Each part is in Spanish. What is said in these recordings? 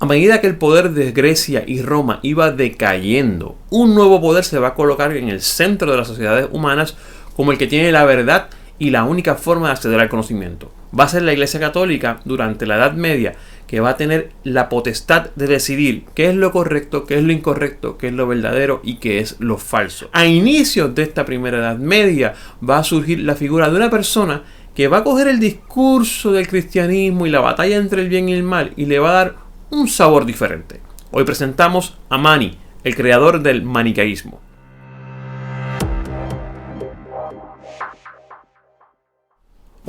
A medida que el poder de Grecia y Roma iba decayendo, un nuevo poder se va a colocar en el centro de las sociedades humanas como el que tiene la verdad y la única forma de acceder al conocimiento. Va a ser la Iglesia Católica durante la Edad Media que va a tener la potestad de decidir qué es lo correcto, qué es lo incorrecto, qué es lo verdadero y qué es lo falso. A inicios de esta primera Edad Media va a surgir la figura de una persona que va a coger el discurso del cristianismo y la batalla entre el bien y el mal y le va a dar un sabor diferente. Hoy presentamos a Mani, el creador del manicaísmo.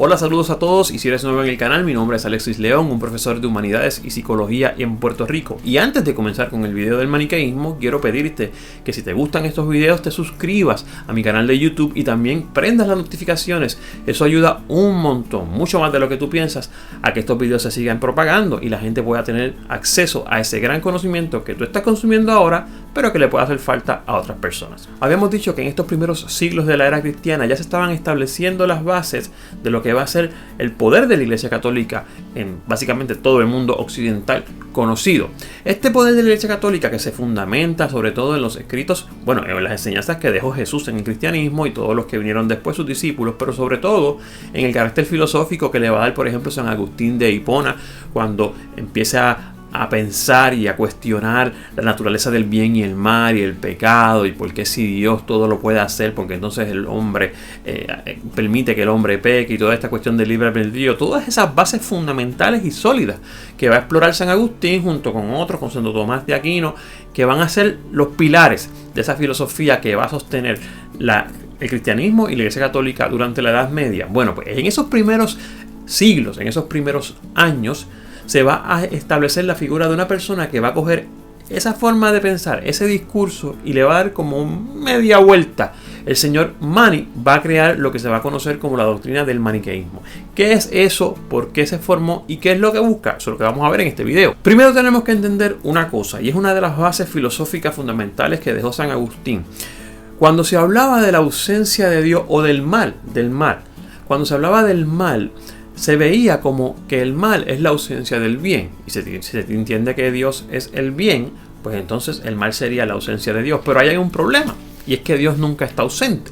Hola, saludos a todos y si eres nuevo en el canal, mi nombre es Alexis León, un profesor de Humanidades y Psicología en Puerto Rico. Y antes de comenzar con el video del maniqueísmo, quiero pedirte que si te gustan estos videos te suscribas a mi canal de YouTube y también prendas las notificaciones. Eso ayuda un montón, mucho más de lo que tú piensas, a que estos videos se sigan propagando y la gente pueda tener acceso a ese gran conocimiento que tú estás consumiendo ahora, pero que le pueda hacer falta a otras personas. Habíamos dicho que en estos primeros siglos de la era cristiana ya se estaban estableciendo las bases de lo que va a ser el poder de la Iglesia Católica en básicamente todo el mundo occidental conocido. Este poder de la Iglesia Católica que se fundamenta sobre todo en los escritos, bueno, en las enseñanzas que dejó Jesús en el cristianismo y todos los que vinieron después sus discípulos, pero sobre todo en el carácter filosófico que le va a dar, por ejemplo, San Agustín de Hipona cuando empieza a pensar y a cuestionar la naturaleza del bien y el mal y el pecado y por qué si Dios todo lo puede hacer, porque entonces el hombre eh, permite que el hombre peque y toda esta cuestión del libre albedrío, todas esas bases fundamentales y sólidas que va a explorar San Agustín junto con otros, con Santo Tomás de Aquino, que van a ser los pilares de esa filosofía que va a sostener el cristianismo y la Iglesia Católica durante la Edad Media. Bueno, pues en esos primeros siglos, en esos primeros años, se va a establecer la figura de una persona que va a coger esa forma de pensar, ese discurso y le va a dar como media vuelta. El señor Mani va a crear lo que se va a conocer como la doctrina del maniqueísmo. ¿Qué es eso? ¿Por qué se formó? ¿Y qué es lo que busca? Eso es lo que vamos a ver en este video. Primero tenemos que entender una cosa y es una de las bases filosóficas fundamentales que dejó San Agustín. Cuando se hablaba de la ausencia de Dios o del mal, del mal, cuando se hablaba del mal, se veía como que el mal es la ausencia del bien. Y si se, entiende que Dios es el bien, pues entonces el mal sería la ausencia de Dios. Pero ahí hay un problema, y es que Dios nunca está ausente.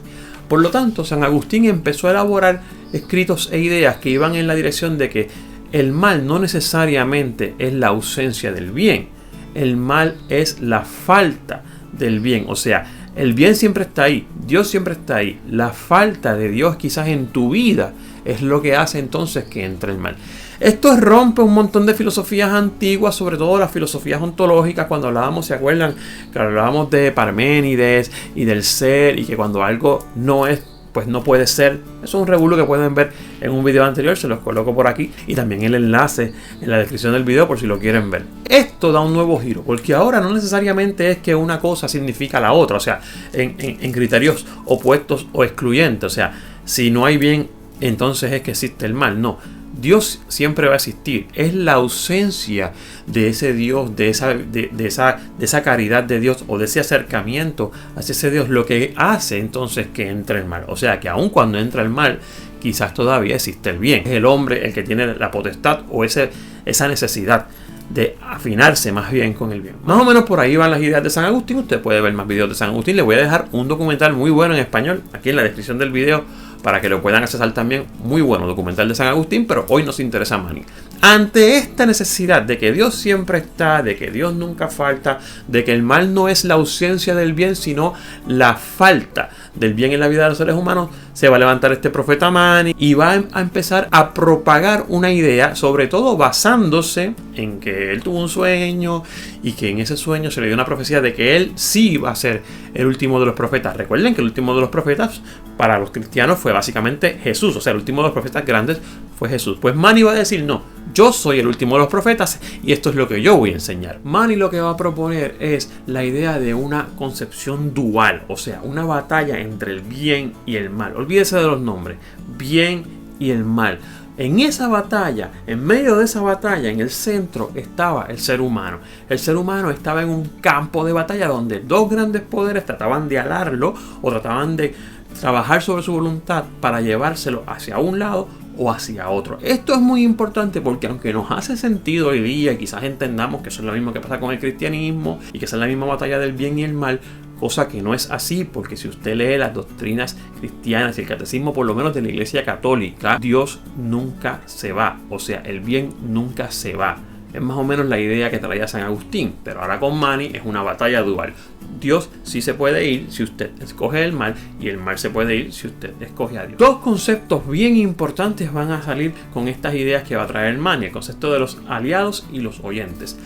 Por lo tanto, San Agustín empezó a elaborar escritos e ideas que iban en la dirección de que el mal no necesariamente es la ausencia del bien, el mal es la falta del bien. O sea, el bien siempre está ahí, Dios siempre está ahí. La falta de Dios quizás en tu vida es lo que hace entonces que entre el mal. Esto rompe un montón de filosofías antiguas, sobre todo las filosofías ontológicas, cuando hablábamos, ¿se acuerdan? Que hablábamos de Parménides y del ser y que cuando algo no es pues no puede ser. Eso es un regulo que pueden ver en un video anterior, se los coloco por aquí y también el enlace en la descripción del video por si lo quieren ver. Esto da un nuevo giro, porque ahora no necesariamente es que una cosa significa la otra, o sea, en, en criterios opuestos o excluyentes, o sea, si no hay bien entonces es que existe el mal. No, Dios siempre va a existir. Es la ausencia de ese Dios, de esa, de, esa, de esa caridad de Dios o de ese acercamiento hacia ese Dios lo que hace entonces que entre el mal. O sea que aun cuando entra el mal, quizás todavía existe el bien. Es el hombre el que tiene la potestad o ese, esa necesidad de afinarse más bien con el bien. Más o menos por ahí van las ideas de San Agustín. Usted puede ver más videos de San Agustín. Le voy a dejar un documental muy bueno en español aquí en la descripción del video para que lo puedan accesar también. Muy bueno documental de San Agustín, pero hoy nos interesa Mani. Ante esta necesidad de que Dios siempre está, de que Dios nunca falta, de que el mal no es la ausencia del bien, sino la falta del bien en la vida de los seres humanos, se va a levantar este profeta Mani y va a empezar a propagar una idea, sobre todo basándose en que él tuvo un sueño y que en ese sueño se le dio una profecía de que él sí iba a ser el último de los profetas. Recuerden que el último de los profetas para los cristianos fue básicamente Jesús, o sea, el último de los profetas grandes fue Jesús. Pues Mani va a decir, no, yo soy el último de los profetas y esto es lo que yo voy a enseñar. Mani lo que va a proponer es la idea de una concepción dual, o sea, una batalla entre el bien y el mal. Olvídese de los nombres, bien y el mal. En esa batalla, en medio de esa batalla, en el centro estaba el ser humano. El ser humano estaba en un campo de batalla donde dos grandes poderes trataban de alarlo o trataban de trabajar sobre su voluntad para llevárselo hacia un lado o hacia otro. Esto es muy importante porque aunque nos hace sentido hoy día, quizás entendamos que eso es lo mismo que pasa con el cristianismo y que es la misma batalla del bien y el mal, cosa que no es así, porque si usted lee las doctrinas cristianas y el catecismo, por lo menos de la Iglesia Católica, Dios nunca se va, o sea, el bien nunca se va. Es más o menos la idea que traía San Agustín, pero ahora con Mani es una batalla dual. Dios sí se puede ir si usted escoge el mal y el mal se puede ir si usted escoge a Dios. Dos conceptos bien importantes van a salir con estas ideas que va a traer Mani, el concepto de los aliados y los oyentes.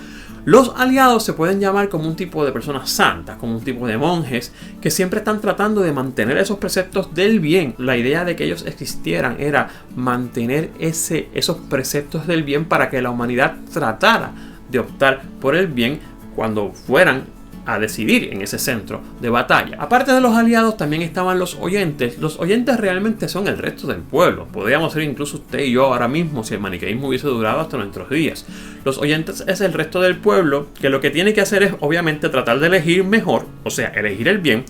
Los aliados se pueden llamar como un tipo de personas santas, como un tipo de monjes, que siempre están tratando de mantener esos preceptos del bien. La idea de que ellos existieran era mantener ese, esos preceptos del bien para que la humanidad tratara de optar por el bien cuando fueran a decidir en ese centro de batalla. Aparte de los aliados también estaban los oyentes. Los oyentes realmente son el resto del pueblo. Podríamos ser incluso usted y yo ahora mismo si el maniqueísmo hubiese durado hasta nuestros días. Los oyentes es el resto del pueblo que lo que tiene que hacer es obviamente tratar de elegir mejor, o sea, elegir el bien,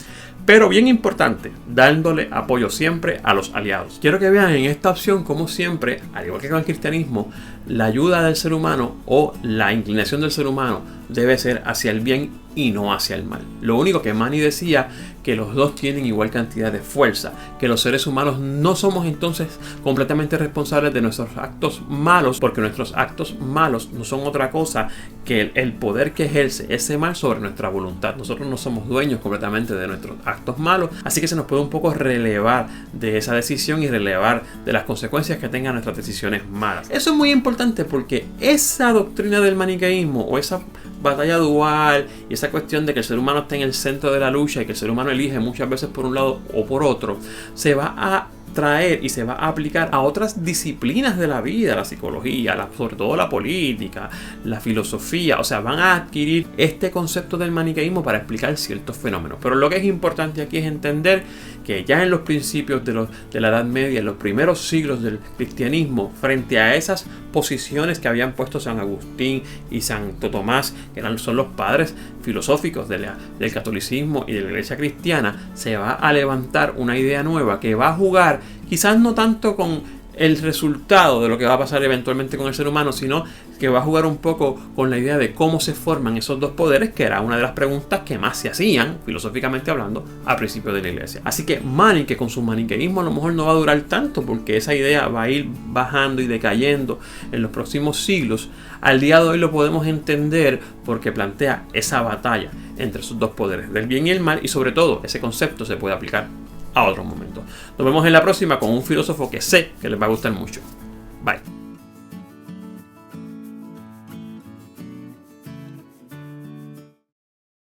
pero bien importante, dándole apoyo siempre a los aliados. Quiero que vean en esta opción como siempre, al igual que con el cristianismo, la ayuda del ser humano o la inclinación del ser humano debe ser hacia el bien y no hacia el mal. Lo único que Manny decía que los dos tienen igual cantidad de fuerza, que los seres humanos no somos entonces completamente responsables de nuestros actos malos, porque nuestros actos malos no son otra cosa que el poder que ejerce ese mal sobre nuestra voluntad. Nosotros no somos dueños completamente de nuestros actos malos, así que se nos puede un poco relevar de esa decisión y relevar de las consecuencias que tengan nuestras decisiones malas. Eso es muy importante porque esa doctrina del maniqueísmo o esa batalla dual y esa cuestión de que el ser humano está en el centro de la lucha y que el ser humano elige muchas veces por un lado o por otro, se va a traer y se va a aplicar a otras disciplinas de la vida, la psicología, sobre todo la política, la filosofía, o sea, van a adquirir este concepto del maniqueísmo para explicar ciertos fenómenos. Pero lo que es importante aquí es entender que ya en los principios de, de la Edad Media, en los primeros siglos del cristianismo, frente a esas posiciones que habían puesto San Agustín y Santo Tomás, que son los padres filosóficos del catolicismo y de la iglesia cristiana, se va a levantar una idea nueva que va a jugar quizás no tanto con el resultado de lo que va a pasar eventualmente con el ser humano, sino que va a jugar un poco con la idea de cómo se forman esos dos poderes, que era una de las preguntas que más se hacían, filosóficamente hablando, a principio de la iglesia. Así que Mani, que con su maniqueísmo a lo mejor no va a durar tanto, porque esa idea va a ir bajando y decayendo en los próximos siglos, al día de hoy lo podemos entender porque plantea esa batalla entre esos dos poderes, del bien y el mal, y sobre todo ese concepto se puede aplicar a otro momento. Nos vemos en la próxima con un filósofo que sé que les va a gustar mucho. Bye.